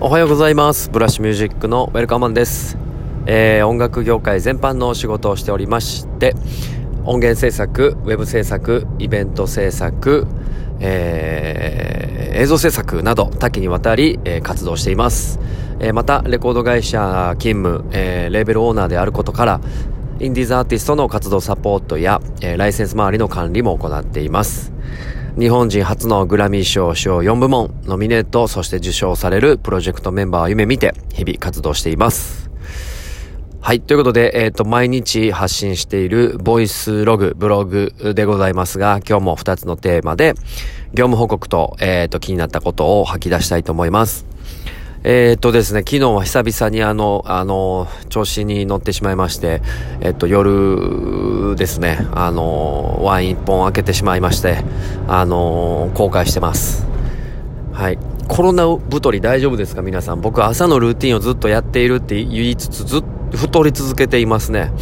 おはようございます。ブラッシュミュージックのウェルカムマンです、えー、音楽業界全般のお仕事をしておりまして音源制作ウェブ制作イベント制作、えー、映像制作など多岐にわたり、えー、活動しています、えー、またレコード会社勤務、えー、レーベルオーナーであることからインディーズアーティストの活動サポートや、えー、ライセンス周りの管理も行っています。日本人初のグラミー賞賞4部門、ノミネート、そして受賞されるプロジェクトメンバーを夢見て、日々活動しています。はい。ということで、えっ、ー、と、毎日発信しているボイスログ、ブログでございますが、今日も2つのテーマで、業務報告と、えっ、ー、と、気になったことを吐き出したいと思います。えー、っとですね、昨日は久々にあの、あの、調子に乗ってしまいまして、えっと、夜ですね、あの、ワイン一本開けてしまいまして、あの、後悔してます。はい。コロナ太り大丈夫ですか？皆さん。僕朝のルーティンをずっとやっているって言いつつ、ずっと太り続けていますね。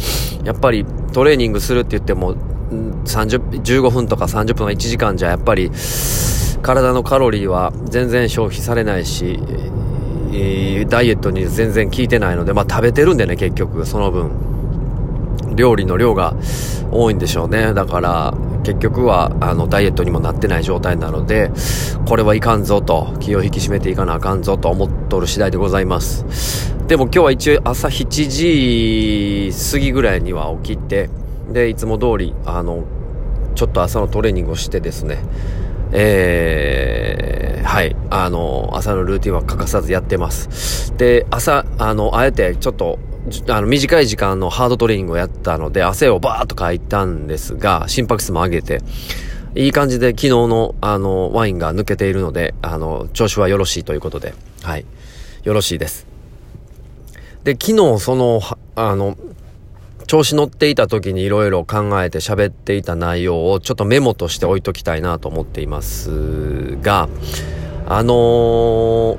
やっぱりトレーニングするって言っても、30、15分とか30分の1時間じゃやっぱり体のカロリーは全然消費されないし、ダイエットに全然効いてないので、まあ食べてるんでね、結局、その分。料理の量が多いんでしょうね。だから、結局は、あの、ダイエットにもなってない状態なので、これはいかんぞと、気を引き締めていかなあかんぞと思っとる次第でございます。でも今日は一応朝7時過ぎぐらいには起きて、で、いつも通り、あの、ちょっと朝のトレーニングをしてですね、えー、はい、あの、朝のルーティンは欠かさずやってます。で、朝、あの、あえてちょっと、あの、短い時間のハードトレーニングをやったので、汗をバーっとかいたんですが、心拍数も上げて、いい感じで昨日の、あの、ワインが抜けているので、あの、調子はよろしいということで、はい、よろしいです。で、昨日その、あの、調子乗っていた時にいろいろ考えて喋っていた内容をちょっとメモとして置いときたいなと思っていますが、あのー、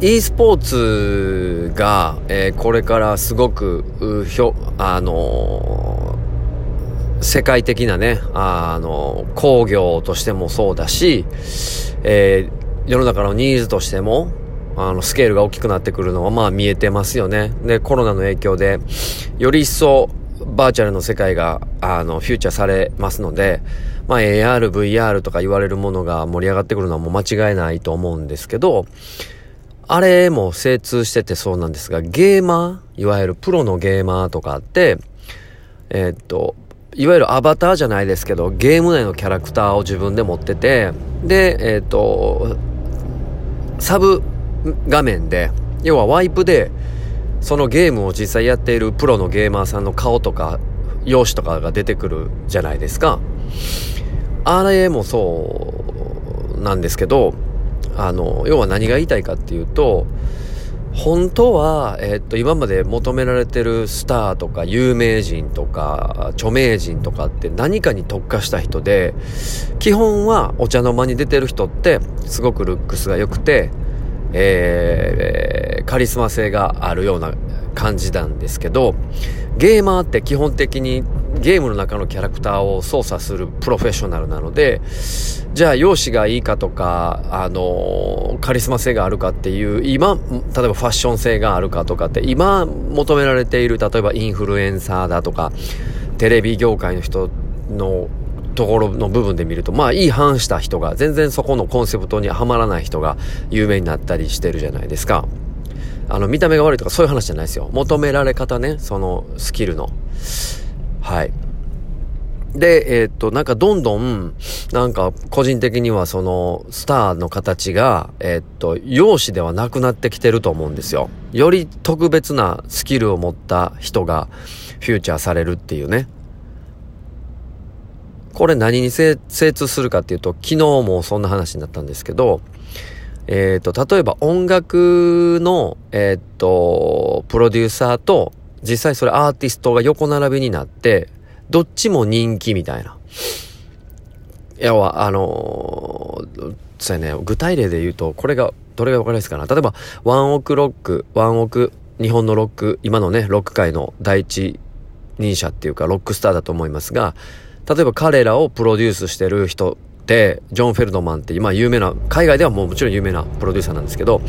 e スポーツが、えー、これからすごく、ひょ、あのー、世界的なね、あの工業としてもそうだし、え世の中のニーズとしても、あの、スケールが大きくなってくるのはまあ見えてますよね。で、コロナの影響で、より一層バーチャルの世界が、あの、フューチャーされますので、まあ AR、VR とか言われるものが盛り上がってくるのはもう間違いないと思うんですけど、あれも精通しててそうなんですが、ゲーマー、いわゆるプロのゲーマーとかって、えー、っと、いわゆるアバターじゃないですけど、ゲーム内のキャラクターを自分で持ってて、で、えー、っと、サブ画面で、要はワイプで、そのゲームを実際やっているプロのゲーマーさんの顔とか、容姿とかが出てくるじゃないですか。あれもそうなんですけど、あの、要は何が言いたいかっていうと、本当は、えっと、今まで求められてるスターとか有名人とか著名人とかって何かに特化した人で、基本はお茶の間に出てる人ってすごくルックスが良くて、えー、カリスマ性があるような感じなんですけど、ゲーマーって基本的にゲームの中のキャラクターを操作するプロフェッショナルなので、じゃあ容姿がいいかとか、あの、カリスマ性があるかっていう、今、例えばファッション性があるかとかって、今求められている、例えばインフルエンサーだとか、テレビ業界の人のところの部分で見ると、まあいい反した人が、全然そこのコンセプトにはまらない人が有名になったりしてるじゃないですか。あの、見た目が悪いとかそういう話じゃないですよ。求められ方ね、そのスキルの。はい。で、えー、っと、なんかどんどん、なんか個人的にはそのスターの形が、えー、っと、容姿ではなくなってきてると思うんですよ。より特別なスキルを持った人がフューチャーされるっていうね。これ何に精通するかっていうと、昨日もそんな話になったんですけど、えっ、ー、と、例えば音楽の、えっ、ー、と、プロデューサーと、実際それアーティストが横並びになって、どっちも人気みたいな。要は、あのー、そうやね、具体例で言うと、これが、どれがわかりやすいかな。例えば、ワンオクロック、ワンオク、日本のロック、今のね、ロック界の第一人者っていうか、ロックスターだと思いますが、例えば彼らをプロデュースしてる人ってジョン・フェルドマンって今有名な海外ではもうもちろん有名なプロデューサーなんですけど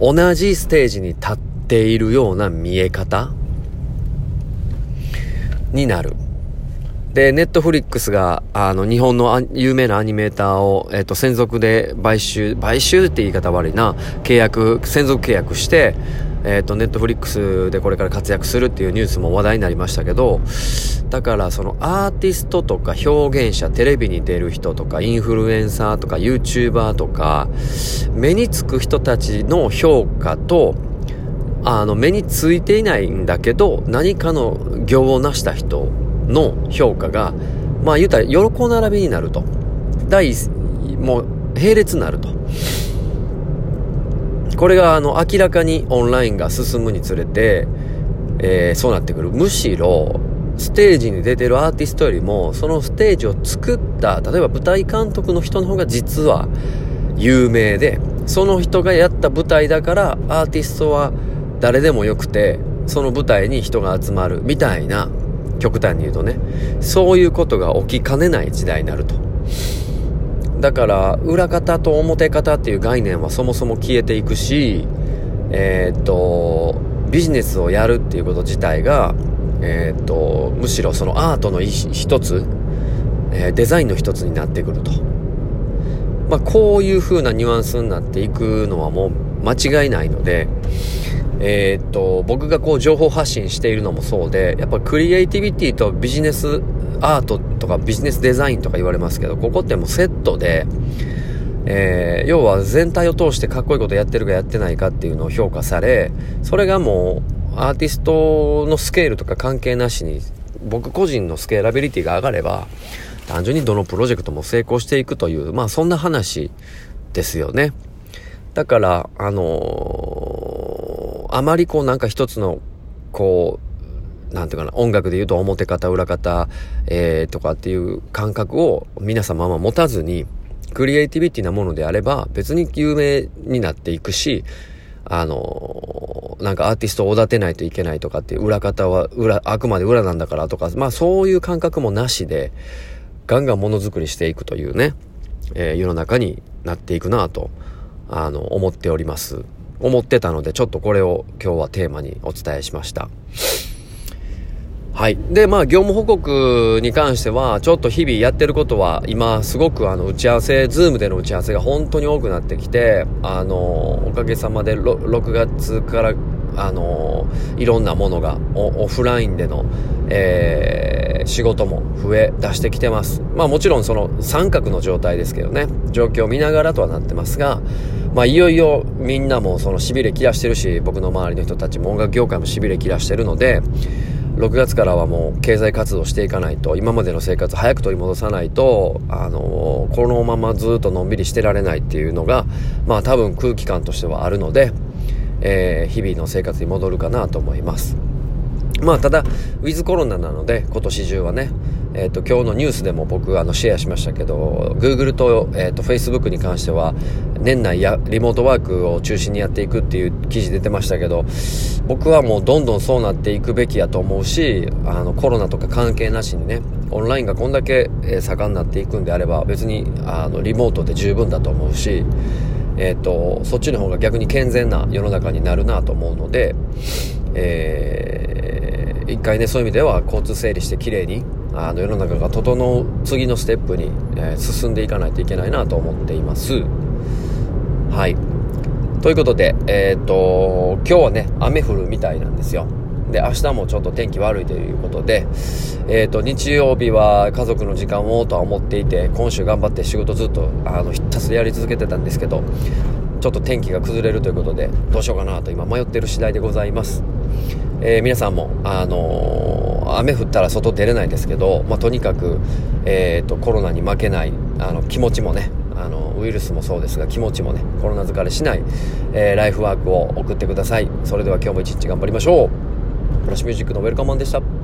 同じステージに立っているような見え方になる。で、ネットフリックスが、あの、日本の有名なアニメーターを、えっ、と、専属で買収、買収って言い方悪いな、契約、専属契約して、えっ、と、ネットフリックスでこれから活躍するっていうニュースも話題になりましたけど、だからそのアーティストとか表現者、テレビに出る人とか、インフルエンサーとか、YouTuber とか、目につく人たちの評価と、あの、目についていないんだけど、何かの業を成した人の評価が、まあ言うたら横並びになると。第もう並列になると。これがあの明らかにオンラインが進むにつれて、えー、そうなってくる。むしろ、ステージに出てるアーティストよりも、そのステージを作った、例えば舞台監督の人の方が実は有名で、その人がやった舞台だからアーティストは誰でもよくて、その舞台に人が集まるみたいな、極端に言うとね、そういうことが起きかねない時代になると。だから、裏方と表方っていう概念はそもそも消えていくし、えー、っと、ビジネスをやるっていうこと自体が、えー、っと、むしろそのアートの一つ、えー、デザインの一つになってくると。まあ、こういう風なニュアンスになっていくのはもう間違いないので、え、っと、僕がこう情報発信しているのもそうで、やっぱクリエイティビティとビジネスアートとかビジネスデザインとか言われますけど、ここってもうセットで、えー、要は全体を通してかっこいいことやってるかやってないかっていうのを評価され、それがもうアーティストのスケールとか関係なしに、僕個人のスケーラビリティが上がれば、単純にどのプロジェクトも成功していくという、まあそんな話ですよね。だから、あのー、あまりこうなんか一つの、こう、なんていうかな、音楽で言うと表方、裏方、えー、とかっていう感覚を皆様は持たずに、クリエイティビティなものであれば、別に有名になっていくし、あのー、なんかアーティストをおだてないといけないとかっていう裏方は裏、あくまで裏なんだからとか、まあそういう感覚もなしで、ガンガンものづくりしていくというね、えー、世の中になっていくなとあの、思っております。思ってたので、ちょっとこれを今日はテーマにお伝えしました。はい。で、まあ、業務報告に関しては、ちょっと日々やってることは、今、すごくあの、打ち合わせ、ズームでの打ち合わせが本当に多くなってきて、あの、おかげさまで 6, 月からあのいろんなものがオフラインでの、えー、仕事も増え出してきてます。まあもちろんその三角の状態ですけどね、状況を見ながらとはなってますが、まあいよいよみんなもその痺れ切らしてるし、僕の周りの人たちも音楽業界も痺れ切らしてるので、6月からはもう経済活動していかないと、今までの生活早く取り戻さないと、あのこのままずっとのんびりしてられないっていうのが、まあ多分空気感としてはあるので、えー、日々の生活に戻るかなと思います。まあ、ただ、ウィズコロナなので、今年中はね、えっ、と、今日のニュースでも僕、あの、シェアしましたけど、Google と、えっ、ー、と、Facebook に関しては、年内や、リモートワークを中心にやっていくっていう記事出てましたけど、僕はもうどんどんそうなっていくべきやと思うし、あの、コロナとか関係なしにね、オンラインがこんだけ、盛んになっていくんであれば、別に、あの、リモートで十分だと思うし、え、ー、と、そっちの方が逆に健全な世の中になるなと思うので、えー、一回ね、そういう意味では交通整理して綺麗に、あの世の中が整う次のステップに、え、進んでいかないといけないなと思っています。はい。ということで、えっ、ー、と、今日はね、雨降るみたいなんですよ。で、明日もちょっと天気悪いということで、えっ、ー、と、日曜日は家族の時間をとは思っていて、今週頑張って仕事ずっと、あの、ひたすらやり続けてたんですけど、ちょっと天気が崩れるということで、どうしようかなと今迷ってる次第でございます。えー、皆さんも、あのー、雨降ったら外出れないですけど、まあ、とにかく、えっ、ー、と、コロナに負けない、あの、気持ちもね、ウイルスもそうですが、気持ちもね、コロナ疲れしない、えライフワークを送ってください。それでは今日も一日頑張りましょう。プラッシュミュージックのウェルカムマンでした。